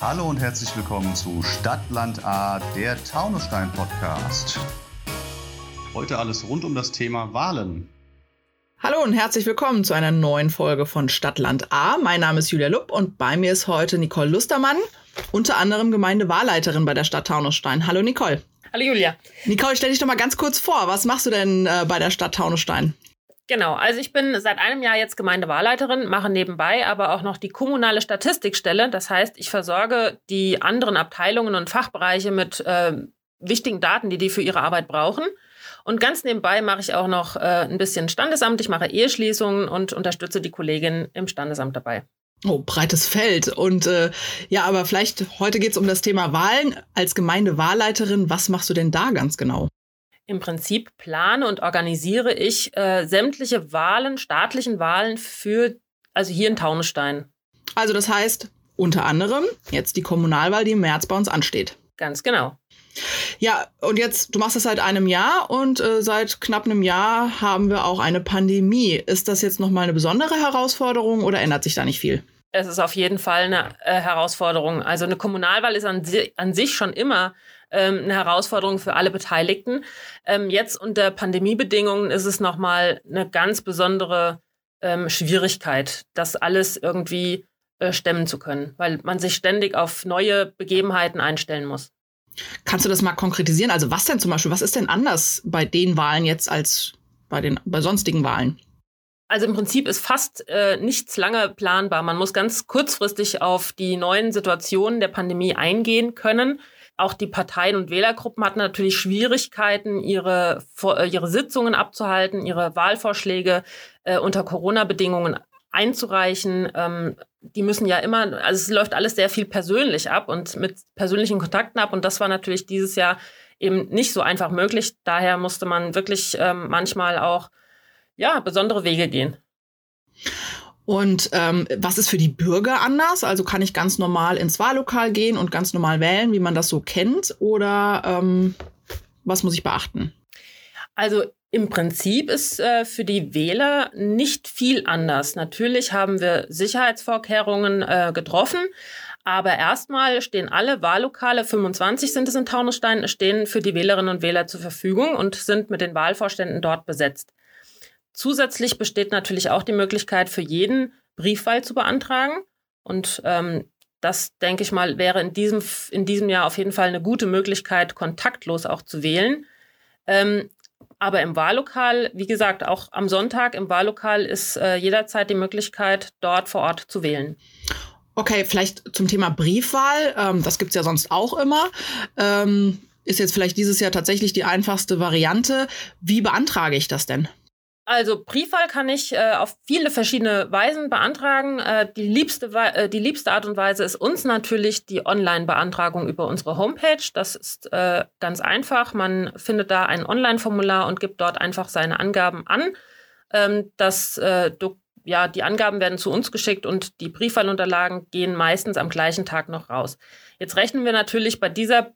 Hallo und herzlich willkommen zu Stadtland A, der Taunusstein Podcast. Heute alles rund um das Thema Wahlen. Hallo und herzlich willkommen zu einer neuen Folge von Stadtland A. Mein Name ist Julia Lupp und bei mir ist heute Nicole Lustermann, unter anderem Gemeindewahlleiterin bei der Stadt Taunusstein. Hallo Nicole. Hallo Julia. Nicole, stell dich doch mal ganz kurz vor. Was machst du denn äh, bei der Stadt Taunusstein? Genau, also ich bin seit einem Jahr jetzt Gemeindewahlleiterin, mache nebenbei aber auch noch die kommunale Statistikstelle. Das heißt, ich versorge die anderen Abteilungen und Fachbereiche mit äh, wichtigen Daten, die die für ihre Arbeit brauchen. Und ganz nebenbei mache ich auch noch äh, ein bisschen Standesamt. Ich mache Eheschließungen und unterstütze die Kollegin im Standesamt dabei. Oh, breites Feld. Und äh, ja, aber vielleicht heute geht es um das Thema Wahlen. Als Gemeindewahlleiterin, was machst du denn da ganz genau? Im Prinzip plane und organisiere ich äh, sämtliche Wahlen, staatlichen Wahlen für, also hier in Taunusstein. Also das heißt unter anderem jetzt die Kommunalwahl, die im März bei uns ansteht. Ganz genau. Ja, und jetzt, du machst das seit einem Jahr und äh, seit knapp einem Jahr haben wir auch eine Pandemie. Ist das jetzt nochmal eine besondere Herausforderung oder ändert sich da nicht viel? Es ist auf jeden Fall eine äh, Herausforderung. Also eine Kommunalwahl ist an, si an sich schon immer ähm, eine Herausforderung für alle Beteiligten. Ähm, jetzt unter Pandemiebedingungen ist es nochmal eine ganz besondere ähm, Schwierigkeit, das alles irgendwie äh, stemmen zu können, weil man sich ständig auf neue Begebenheiten einstellen muss. Kannst du das mal konkretisieren? Also was denn zum Beispiel, was ist denn anders bei den Wahlen jetzt als bei den bei sonstigen Wahlen? Also im Prinzip ist fast äh, nichts lange planbar. Man muss ganz kurzfristig auf die neuen Situationen der Pandemie eingehen können. Auch die Parteien und Wählergruppen hatten natürlich Schwierigkeiten, ihre, äh, ihre Sitzungen abzuhalten, ihre Wahlvorschläge äh, unter Corona-Bedingungen einzureichen. Ähm, die müssen ja immer, also es läuft alles sehr viel persönlich ab und mit persönlichen Kontakten ab. Und das war natürlich dieses Jahr eben nicht so einfach möglich. Daher musste man wirklich ähm, manchmal auch ja, besondere Wege gehen. Und ähm, was ist für die Bürger anders? Also kann ich ganz normal ins Wahllokal gehen und ganz normal wählen, wie man das so kennt? Oder ähm, was muss ich beachten? Also im Prinzip ist äh, für die Wähler nicht viel anders. Natürlich haben wir Sicherheitsvorkehrungen äh, getroffen, aber erstmal stehen alle Wahllokale, 25 sind es in Taunusstein, stehen für die Wählerinnen und Wähler zur Verfügung und sind mit den Wahlvorständen dort besetzt. Zusätzlich besteht natürlich auch die Möglichkeit für jeden Briefwahl zu beantragen. Und ähm, das, denke ich mal, wäre in diesem, in diesem Jahr auf jeden Fall eine gute Möglichkeit, kontaktlos auch zu wählen. Ähm, aber im Wahllokal, wie gesagt, auch am Sonntag im Wahllokal ist äh, jederzeit die Möglichkeit, dort vor Ort zu wählen. Okay, vielleicht zum Thema Briefwahl. Ähm, das gibt es ja sonst auch immer. Ähm, ist jetzt vielleicht dieses Jahr tatsächlich die einfachste Variante. Wie beantrage ich das denn? Also Briefwahl kann ich äh, auf viele verschiedene Weisen beantragen. Äh, die, liebste, äh, die liebste Art und Weise ist uns natürlich die Online-Beantragung über unsere Homepage. Das ist äh, ganz einfach. Man findet da ein Online-Formular und gibt dort einfach seine Angaben an. Ähm, das, äh, ja, die Angaben werden zu uns geschickt und die Briefwahlunterlagen gehen meistens am gleichen Tag noch raus. Jetzt rechnen wir natürlich bei dieser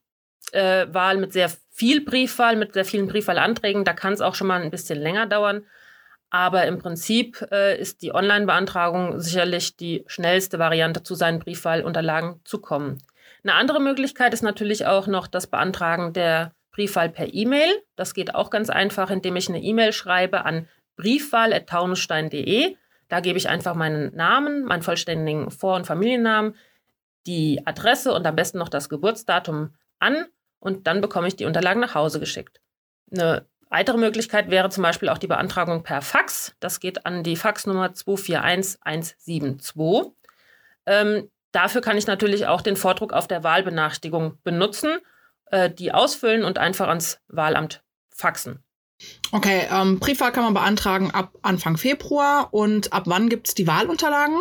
äh, Wahl mit sehr viel Briefwahl, mit sehr vielen Briefwahlanträgen. Da kann es auch schon mal ein bisschen länger dauern. Aber im Prinzip äh, ist die Online-Beantragung sicherlich die schnellste Variante, zu seinen Briefwahlunterlagen zu kommen. Eine andere Möglichkeit ist natürlich auch noch das Beantragen der Briefwahl per E-Mail. Das geht auch ganz einfach, indem ich eine E-Mail schreibe an briefwahl.taunusstein.de. Da gebe ich einfach meinen Namen, meinen vollständigen Vor- und Familiennamen, die Adresse und am besten noch das Geburtsdatum an und dann bekomme ich die Unterlagen nach Hause geschickt. Eine Weitere Möglichkeit wäre zum Beispiel auch die Beantragung per Fax. Das geht an die Faxnummer 241172. Ähm, dafür kann ich natürlich auch den Vordruck auf der Wahlbenachrichtigung benutzen, äh, die ausfüllen und einfach ans Wahlamt faxen. Okay, ähm, Briefwahl kann man beantragen ab Anfang Februar und ab wann gibt es die Wahlunterlagen?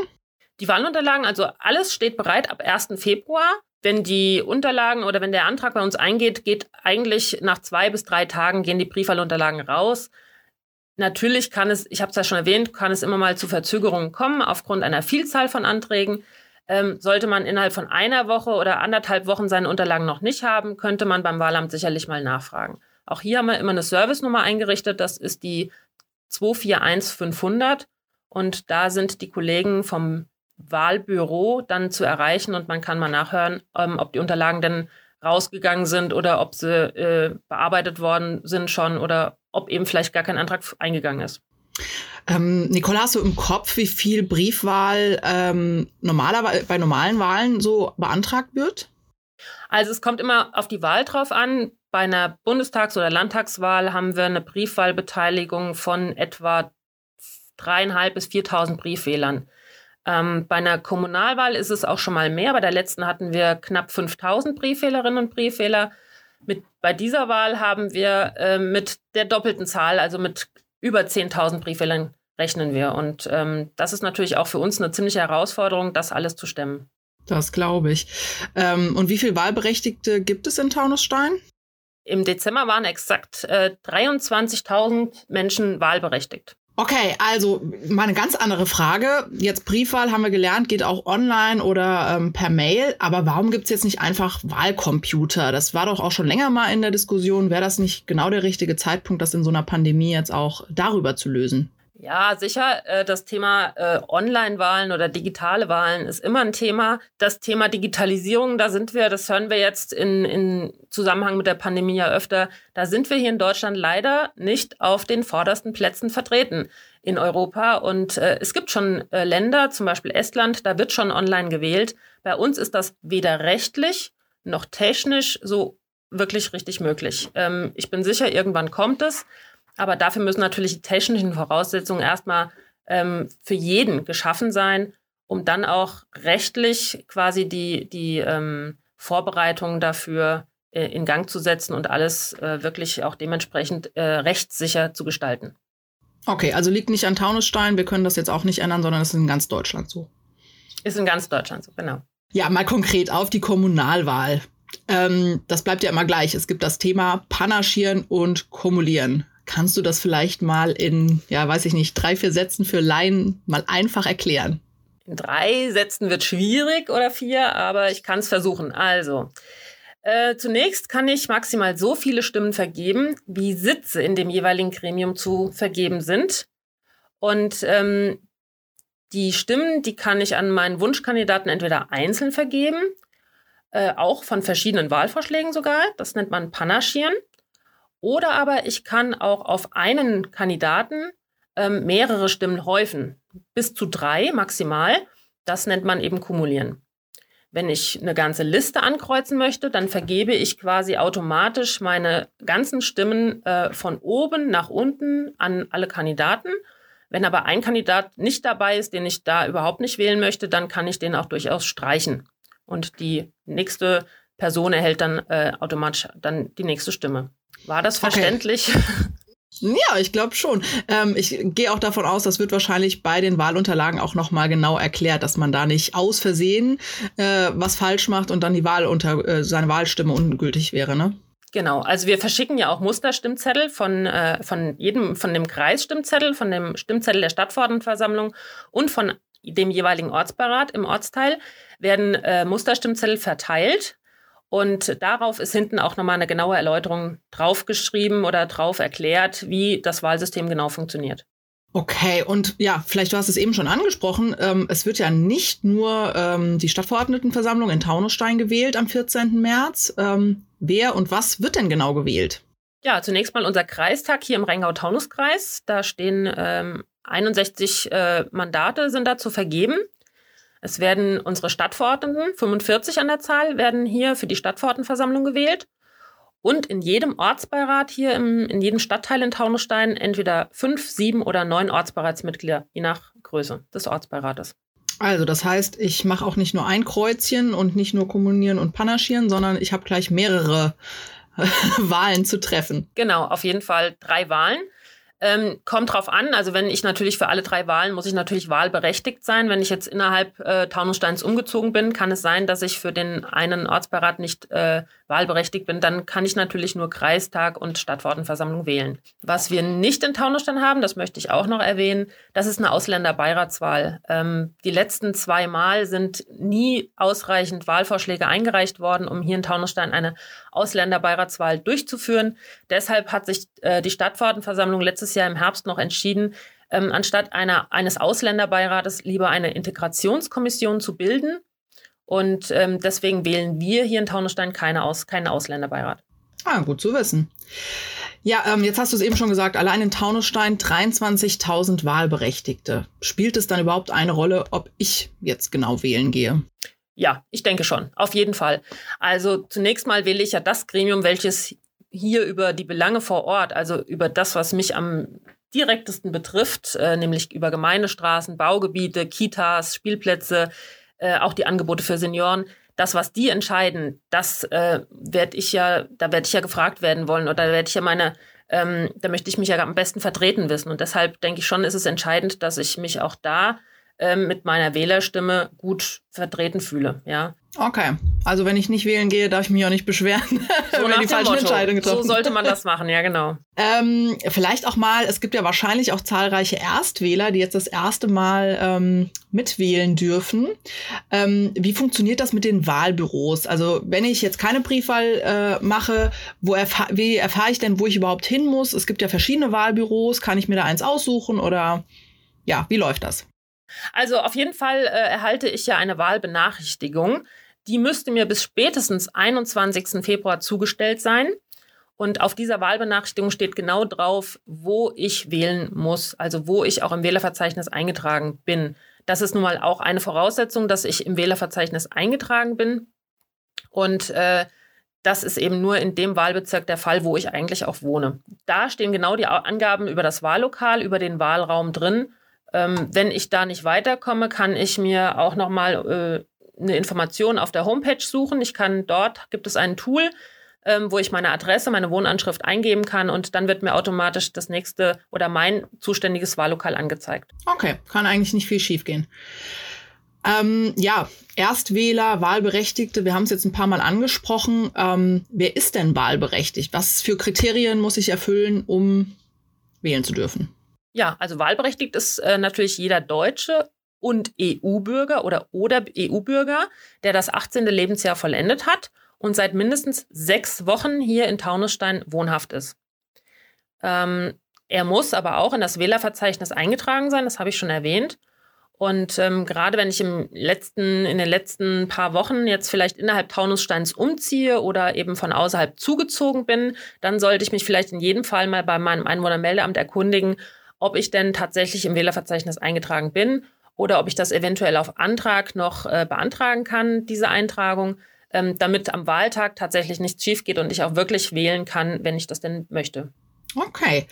Die Wahlunterlagen, also alles steht bereit ab 1. Februar wenn die Unterlagen oder wenn der Antrag bei uns eingeht, geht eigentlich nach zwei bis drei Tagen gehen die Briefwahlunterlagen raus. Natürlich kann es, ich habe es ja schon erwähnt, kann es immer mal zu Verzögerungen kommen aufgrund einer Vielzahl von Anträgen. Ähm, sollte man innerhalb von einer Woche oder anderthalb Wochen seine Unterlagen noch nicht haben, könnte man beim Wahlamt sicherlich mal nachfragen. Auch hier haben wir immer eine Servicenummer eingerichtet, das ist die 241500 und da sind die Kollegen vom Wahlbüro dann zu erreichen und man kann mal nachhören, ähm, ob die Unterlagen denn rausgegangen sind oder ob sie äh, bearbeitet worden sind schon oder ob eben vielleicht gar kein Antrag eingegangen ist. Ähm, Nicole, hast du im Kopf, wie viel Briefwahl ähm, normalerweise bei normalen Wahlen so beantragt wird? Also es kommt immer auf die Wahl drauf an. Bei einer Bundestags- oder Landtagswahl haben wir eine Briefwahlbeteiligung von etwa dreieinhalb bis 4.000 Briefwählern. Ähm, bei einer Kommunalwahl ist es auch schon mal mehr. Bei der letzten hatten wir knapp 5000 Briefwählerinnen und Briefwähler. Mit, bei dieser Wahl haben wir äh, mit der doppelten Zahl, also mit über 10.000 Briefwählern rechnen wir. Und ähm, das ist natürlich auch für uns eine ziemliche Herausforderung, das alles zu stemmen. Das glaube ich. Ähm, und wie viele Wahlberechtigte gibt es in Taunusstein? Im Dezember waren exakt äh, 23.000 Menschen wahlberechtigt. Okay, also mal eine ganz andere Frage. Jetzt Briefwahl haben wir gelernt, geht auch online oder ähm, per Mail. Aber warum gibt's jetzt nicht einfach Wahlcomputer? Das war doch auch schon länger mal in der Diskussion. Wäre das nicht genau der richtige Zeitpunkt, das in so einer Pandemie jetzt auch darüber zu lösen? Ja, sicher. Äh, das Thema äh, Online-Wahlen oder digitale Wahlen ist immer ein Thema. Das Thema Digitalisierung, da sind wir, das hören wir jetzt in, in Zusammenhang mit der Pandemie ja öfter, da sind wir hier in Deutschland leider nicht auf den vordersten Plätzen vertreten in Europa. Und äh, es gibt schon Länder, zum Beispiel Estland, da wird schon online gewählt. Bei uns ist das weder rechtlich noch technisch so wirklich richtig möglich. Ähm, ich bin sicher, irgendwann kommt es. Aber dafür müssen natürlich die technischen Voraussetzungen erstmal ähm, für jeden geschaffen sein, um dann auch rechtlich quasi die, die ähm, Vorbereitungen dafür äh, in Gang zu setzen und alles äh, wirklich auch dementsprechend äh, rechtssicher zu gestalten. Okay, also liegt nicht an Taunusstein, wir können das jetzt auch nicht ändern, sondern es ist in ganz Deutschland so. Ist in ganz Deutschland so, genau. Ja, mal konkret auf die Kommunalwahl. Ähm, das bleibt ja immer gleich. Es gibt das Thema Panaschieren und Kumulieren. Kannst du das vielleicht mal in, ja, weiß ich nicht, drei, vier Sätzen für Laien mal einfach erklären? In drei Sätzen wird schwierig oder vier, aber ich kann es versuchen. Also, äh, zunächst kann ich maximal so viele Stimmen vergeben, wie Sitze in dem jeweiligen Gremium zu vergeben sind. Und ähm, die Stimmen, die kann ich an meinen Wunschkandidaten entweder einzeln vergeben, äh, auch von verschiedenen Wahlvorschlägen sogar. Das nennt man Panaschieren. Oder aber ich kann auch auf einen Kandidaten ähm, mehrere Stimmen häufen, bis zu drei maximal. Das nennt man eben kumulieren. Wenn ich eine ganze Liste ankreuzen möchte, dann vergebe ich quasi automatisch meine ganzen Stimmen äh, von oben nach unten an alle Kandidaten. Wenn aber ein Kandidat nicht dabei ist, den ich da überhaupt nicht wählen möchte, dann kann ich den auch durchaus streichen. Und die nächste Person erhält dann äh, automatisch dann die nächste Stimme. War das verständlich? Okay. Ja, ich glaube schon. Ähm, ich gehe auch davon aus, das wird wahrscheinlich bei den Wahlunterlagen auch nochmal genau erklärt, dass man da nicht aus Versehen äh, was falsch macht und dann die Wahl unter äh, seine Wahlstimme ungültig wäre, ne? Genau, also wir verschicken ja auch Musterstimmzettel von, äh, von jedem, von dem Kreisstimmzettel, von dem Stimmzettel der Stadtverordnetenversammlung und von dem jeweiligen Ortsbeirat im Ortsteil werden äh, Musterstimmzettel verteilt und darauf ist hinten auch nochmal eine genaue Erläuterung draufgeschrieben oder drauf erklärt, wie das Wahlsystem genau funktioniert. Okay, und ja, vielleicht du hast es eben schon angesprochen. Ähm, es wird ja nicht nur ähm, die Stadtverordnetenversammlung in Taunusstein gewählt am 14. März. Ähm, wer und was wird denn genau gewählt? Ja, zunächst mal unser Kreistag hier im Rheingau-Taunus-Kreis. Da stehen ähm, 61 äh, Mandate sind da zu vergeben. Es werden unsere Stadtverordneten, 45 an der Zahl, werden hier für die Stadtverordnetenversammlung gewählt. Und in jedem Ortsbeirat hier im, in jedem Stadtteil in Taunusstein entweder fünf, sieben oder neun Ortsbeiratsmitglieder, je nach Größe des Ortsbeirates. Also, das heißt, ich mache auch nicht nur ein Kreuzchen und nicht nur kommunieren und panaschieren, sondern ich habe gleich mehrere Wahlen zu treffen. Genau, auf jeden Fall drei Wahlen. Ähm, kommt drauf an. Also wenn ich natürlich für alle drei Wahlen muss ich natürlich wahlberechtigt sein. Wenn ich jetzt innerhalb äh, Taunussteins umgezogen bin, kann es sein, dass ich für den einen Ortsbeirat nicht äh, wahlberechtigt bin. Dann kann ich natürlich nur Kreistag und Stadtverordnetenversammlung wählen. Was wir nicht in Taunusstein haben, das möchte ich auch noch erwähnen, das ist eine Ausländerbeiratswahl. Ähm, die letzten zwei Mal sind nie ausreichend Wahlvorschläge eingereicht worden, um hier in Taunusstein eine Ausländerbeiratswahl durchzuführen. Deshalb hat sich äh, die Stadtverordnetenversammlung letztes Jahr im Herbst noch entschieden, ähm, anstatt einer, eines Ausländerbeirates lieber eine Integrationskommission zu bilden. Und ähm, deswegen wählen wir hier in Taunusstein keine Aus, keinen Ausländerbeirat. Ah, gut zu wissen. Ja, ähm, jetzt hast du es eben schon gesagt, allein in Taunusstein 23.000 Wahlberechtigte. Spielt es dann überhaupt eine Rolle, ob ich jetzt genau wählen gehe? Ja, ich denke schon, auf jeden Fall. Also zunächst mal wähle ich ja das Gremium, welches hier über die Belange vor Ort, also über das, was mich am direktesten betrifft, äh, nämlich über Gemeindestraßen, Baugebiete, Kitas, Spielplätze, äh, auch die Angebote für Senioren, das, was die entscheiden, das äh, werde ich ja, da werde ich ja gefragt werden wollen oder da werde ich ja meine, ähm, da möchte ich mich ja am besten vertreten wissen. Und deshalb denke ich schon, ist es entscheidend, dass ich mich auch da ähm, mit meiner Wählerstimme gut vertreten fühle. Ja. Okay, also wenn ich nicht wählen gehe, darf ich mich auch nicht beschweren, so wenn die falsche Entscheidung getroffen. So sollte man das machen, ja genau. ähm, vielleicht auch mal, es gibt ja wahrscheinlich auch zahlreiche Erstwähler, die jetzt das erste Mal ähm, mitwählen dürfen. Ähm, wie funktioniert das mit den Wahlbüros? Also wenn ich jetzt keine Briefwahl äh, mache, wo erfahr wie erfahre ich denn, wo ich überhaupt hin muss? Es gibt ja verschiedene Wahlbüros, kann ich mir da eins aussuchen oder ja, wie läuft das? Also auf jeden Fall äh, erhalte ich ja eine Wahlbenachrichtigung. Die müsste mir bis spätestens 21. Februar zugestellt sein. Und auf dieser Wahlbenachrichtigung steht genau drauf, wo ich wählen muss, also wo ich auch im Wählerverzeichnis eingetragen bin. Das ist nun mal auch eine Voraussetzung, dass ich im Wählerverzeichnis eingetragen bin. Und äh, das ist eben nur in dem Wahlbezirk der Fall, wo ich eigentlich auch wohne. Da stehen genau die Angaben über das Wahllokal, über den Wahlraum drin. Ähm, wenn ich da nicht weiterkomme, kann ich mir auch nochmal äh, eine Information auf der Homepage suchen. Ich kann dort, gibt es ein Tool, ähm, wo ich meine Adresse, meine Wohnanschrift eingeben kann und dann wird mir automatisch das nächste oder mein zuständiges Wahllokal angezeigt. Okay, kann eigentlich nicht viel schiefgehen. Ähm, ja, Erstwähler, Wahlberechtigte, wir haben es jetzt ein paar Mal angesprochen. Ähm, wer ist denn wahlberechtigt? Was für Kriterien muss ich erfüllen, um wählen zu dürfen? Ja, also wahlberechtigt ist äh, natürlich jeder Deutsche und EU-Bürger oder oder EU-Bürger, der das 18. Lebensjahr vollendet hat und seit mindestens sechs Wochen hier in Taunusstein wohnhaft ist. Ähm, er muss aber auch in das Wählerverzeichnis eingetragen sein, das habe ich schon erwähnt. Und ähm, gerade wenn ich im letzten, in den letzten paar Wochen jetzt vielleicht innerhalb Taunussteins umziehe oder eben von außerhalb zugezogen bin, dann sollte ich mich vielleicht in jedem Fall mal bei meinem Einwohnermeldeamt erkundigen, ob ich denn tatsächlich im Wählerverzeichnis eingetragen bin oder ob ich das eventuell auf Antrag noch äh, beantragen kann, diese Eintragung, ähm, damit am Wahltag tatsächlich nichts schief geht und ich auch wirklich wählen kann, wenn ich das denn möchte. Okay,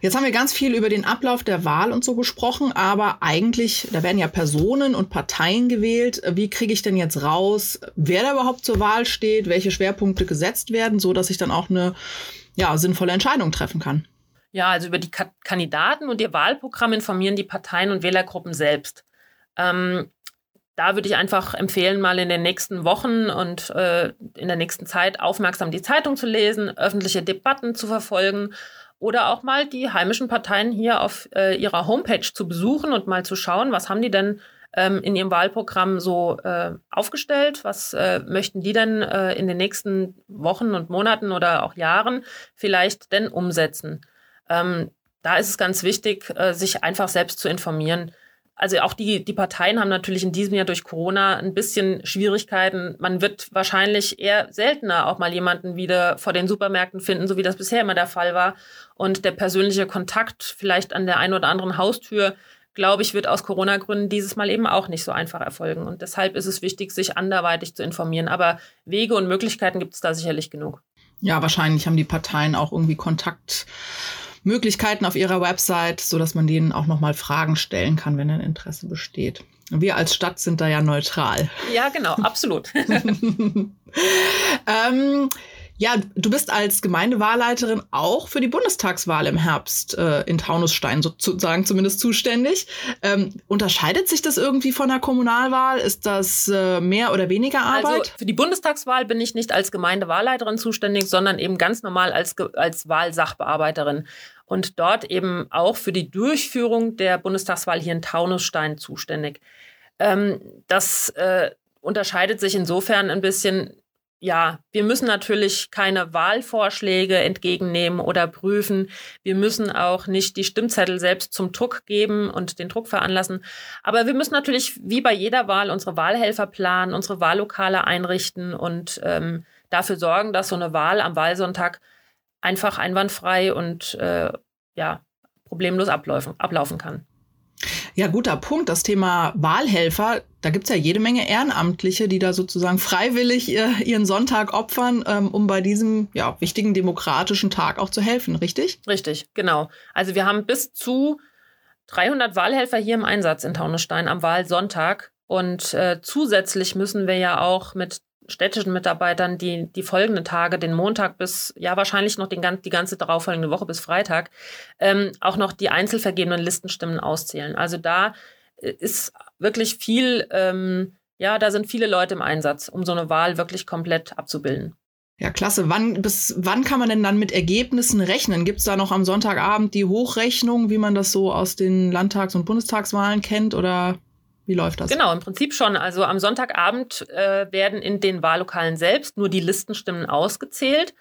jetzt haben wir ganz viel über den Ablauf der Wahl und so gesprochen, aber eigentlich, da werden ja Personen und Parteien gewählt. Wie kriege ich denn jetzt raus, wer da überhaupt zur Wahl steht, welche Schwerpunkte gesetzt werden, so dass ich dann auch eine ja, sinnvolle Entscheidung treffen kann? Ja, also über die Ka Kandidaten und ihr Wahlprogramm informieren die Parteien und Wählergruppen selbst. Ähm, da würde ich einfach empfehlen, mal in den nächsten Wochen und äh, in der nächsten Zeit aufmerksam die Zeitung zu lesen, öffentliche Debatten zu verfolgen oder auch mal die heimischen Parteien hier auf äh, ihrer Homepage zu besuchen und mal zu schauen, was haben die denn ähm, in ihrem Wahlprogramm so äh, aufgestellt, was äh, möchten die denn äh, in den nächsten Wochen und Monaten oder auch Jahren vielleicht denn umsetzen. Ähm, da ist es ganz wichtig, äh, sich einfach selbst zu informieren. Also auch die, die Parteien haben natürlich in diesem Jahr durch Corona ein bisschen Schwierigkeiten. Man wird wahrscheinlich eher seltener auch mal jemanden wieder vor den Supermärkten finden, so wie das bisher immer der Fall war. Und der persönliche Kontakt vielleicht an der einen oder anderen Haustür, glaube ich, wird aus Corona-Gründen dieses Mal eben auch nicht so einfach erfolgen. Und deshalb ist es wichtig, sich anderweitig zu informieren. Aber Wege und Möglichkeiten gibt es da sicherlich genug. Ja, wahrscheinlich haben die Parteien auch irgendwie Kontakt Möglichkeiten auf ihrer Website, so dass man denen auch noch mal Fragen stellen kann, wenn ein Interesse besteht. Wir als Stadt sind da ja neutral. Ja, genau, absolut. ähm, ja, du bist als Gemeindewahlleiterin auch für die Bundestagswahl im Herbst äh, in Taunusstein sozusagen zumindest zuständig. Ähm, unterscheidet sich das irgendwie von der Kommunalwahl? Ist das äh, mehr oder weniger also, Arbeit? Also für die Bundestagswahl bin ich nicht als Gemeindewahlleiterin zuständig, sondern eben ganz normal als, als Wahlsachbearbeiterin und dort eben auch für die Durchführung der Bundestagswahl hier in Taunusstein zuständig. Ähm, das äh, unterscheidet sich insofern ein bisschen, ja, wir müssen natürlich keine Wahlvorschläge entgegennehmen oder prüfen. Wir müssen auch nicht die Stimmzettel selbst zum Druck geben und den Druck veranlassen. Aber wir müssen natürlich wie bei jeder Wahl unsere Wahlhelfer planen, unsere Wahllokale einrichten und ähm, dafür sorgen, dass so eine Wahl am Wahlsonntag einfach einwandfrei und äh, ja, problemlos ablaufen, ablaufen kann. Ja, guter Punkt. Das Thema Wahlhelfer, da gibt's ja jede Menge Ehrenamtliche, die da sozusagen freiwillig ihr, ihren Sonntag opfern, ähm, um bei diesem ja, wichtigen demokratischen Tag auch zu helfen, richtig? Richtig, genau. Also wir haben bis zu 300 Wahlhelfer hier im Einsatz in Taunusstein am Wahlsonntag. Und äh, zusätzlich müssen wir ja auch mit städtischen Mitarbeitern, die die folgenden Tage, den Montag bis, ja wahrscheinlich noch den, die ganze darauffolgende Woche bis Freitag, ähm, auch noch die einzelvergebenen Listenstimmen auszählen. Also da äh, ist wirklich viel, ähm, ja, da sind viele Leute im Einsatz, um so eine Wahl wirklich komplett abzubilden. Ja, klasse. Wann, bis wann kann man denn dann mit Ergebnissen rechnen? Gibt es da noch am Sonntagabend die Hochrechnung, wie man das so aus den Landtags- und Bundestagswahlen kennt? Oder wie läuft das? Genau, im Prinzip schon. Also am Sonntagabend äh, werden in den Wahllokalen selbst nur die Listenstimmen ausgezählt.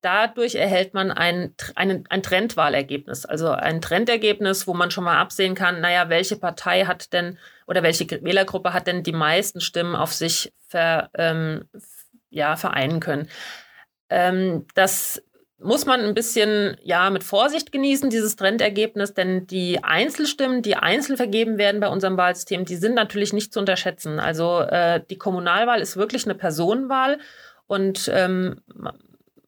Dadurch erhält man ein, ein, ein Trendwahlergebnis, also ein Trendergebnis, wo man schon mal absehen kann, naja, welche Partei hat denn oder welche Wählergruppe hat denn die meisten Stimmen auf sich ver, ähm, ja, vereinen können. Ähm, das muss man ein bisschen ja mit Vorsicht genießen, dieses Trendergebnis, denn die Einzelstimmen, die einzeln vergeben werden bei unserem Wahlsystem, die sind natürlich nicht zu unterschätzen. Also äh, die Kommunalwahl ist wirklich eine Personenwahl und ähm,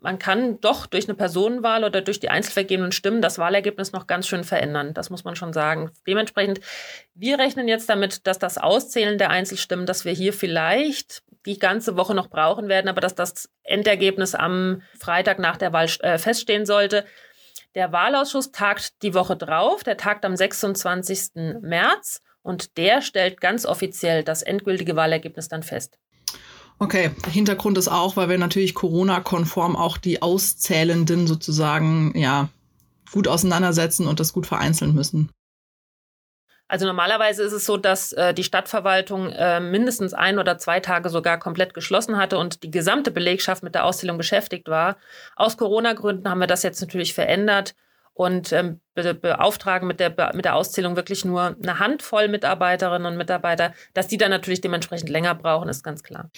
man kann doch durch eine Personenwahl oder durch die einzeln vergebenen Stimmen das Wahlergebnis noch ganz schön verändern. Das muss man schon sagen. Dementsprechend, wir rechnen jetzt damit, dass das Auszählen der Einzelstimmen, dass wir hier vielleicht die ganze Woche noch brauchen werden, aber dass das Endergebnis am Freitag nach der Wahl äh, feststehen sollte. Der Wahlausschuss tagt die Woche drauf, der tagt am 26. März und der stellt ganz offiziell das endgültige Wahlergebnis dann fest. Okay, Hintergrund ist auch, weil wir natürlich Corona-konform auch die Auszählenden sozusagen ja gut auseinandersetzen und das gut vereinzeln müssen. Also normalerweise ist es so, dass äh, die Stadtverwaltung äh, mindestens ein oder zwei Tage sogar komplett geschlossen hatte und die gesamte Belegschaft mit der Auszählung beschäftigt war. Aus Corona-Gründen haben wir das jetzt natürlich verändert und ähm, be beauftragen mit der, mit der Auszählung wirklich nur eine Handvoll Mitarbeiterinnen und Mitarbeiter. Dass die dann natürlich dementsprechend länger brauchen, ist ganz klar.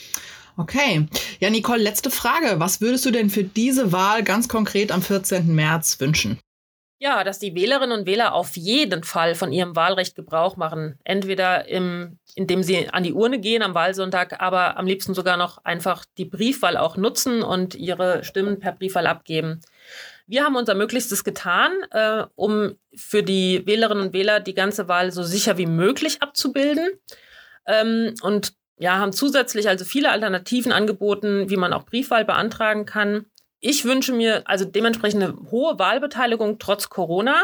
Okay. Ja, Nicole, letzte Frage. Was würdest du denn für diese Wahl ganz konkret am 14. März wünschen? Ja, dass die Wählerinnen und Wähler auf jeden Fall von ihrem Wahlrecht Gebrauch machen. Entweder im, indem sie an die Urne gehen am Wahlsonntag, aber am liebsten sogar noch einfach die Briefwahl auch nutzen und ihre Stimmen per Briefwahl abgeben. Wir haben unser Möglichstes getan, äh, um für die Wählerinnen und Wähler die ganze Wahl so sicher wie möglich abzubilden. Ähm, und ja, haben zusätzlich also viele Alternativen angeboten, wie man auch Briefwahl beantragen kann. Ich wünsche mir also dementsprechend eine hohe Wahlbeteiligung trotz Corona.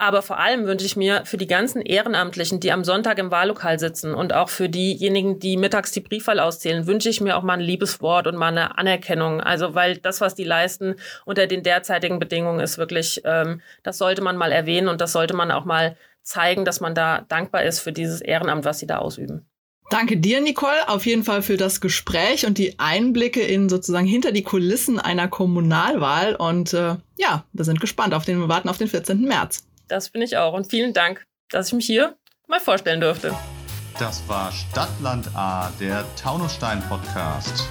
Aber vor allem wünsche ich mir für die ganzen Ehrenamtlichen, die am Sonntag im Wahllokal sitzen und auch für diejenigen, die mittags die Briefwahl auszählen, wünsche ich mir auch mal ein liebes Wort und mal eine Anerkennung. Also weil das, was die leisten unter den derzeitigen Bedingungen, ist wirklich, ähm, das sollte man mal erwähnen und das sollte man auch mal zeigen, dass man da dankbar ist für dieses Ehrenamt, was sie da ausüben. Danke dir, Nicole, auf jeden Fall für das Gespräch und die Einblicke in sozusagen hinter die Kulissen einer Kommunalwahl. Und äh, ja, wir sind gespannt auf den, wir warten auf den 14. März. Das bin ich auch. Und vielen Dank, dass ich mich hier mal vorstellen durfte. Das war Stadtland A, der Taunusstein Podcast.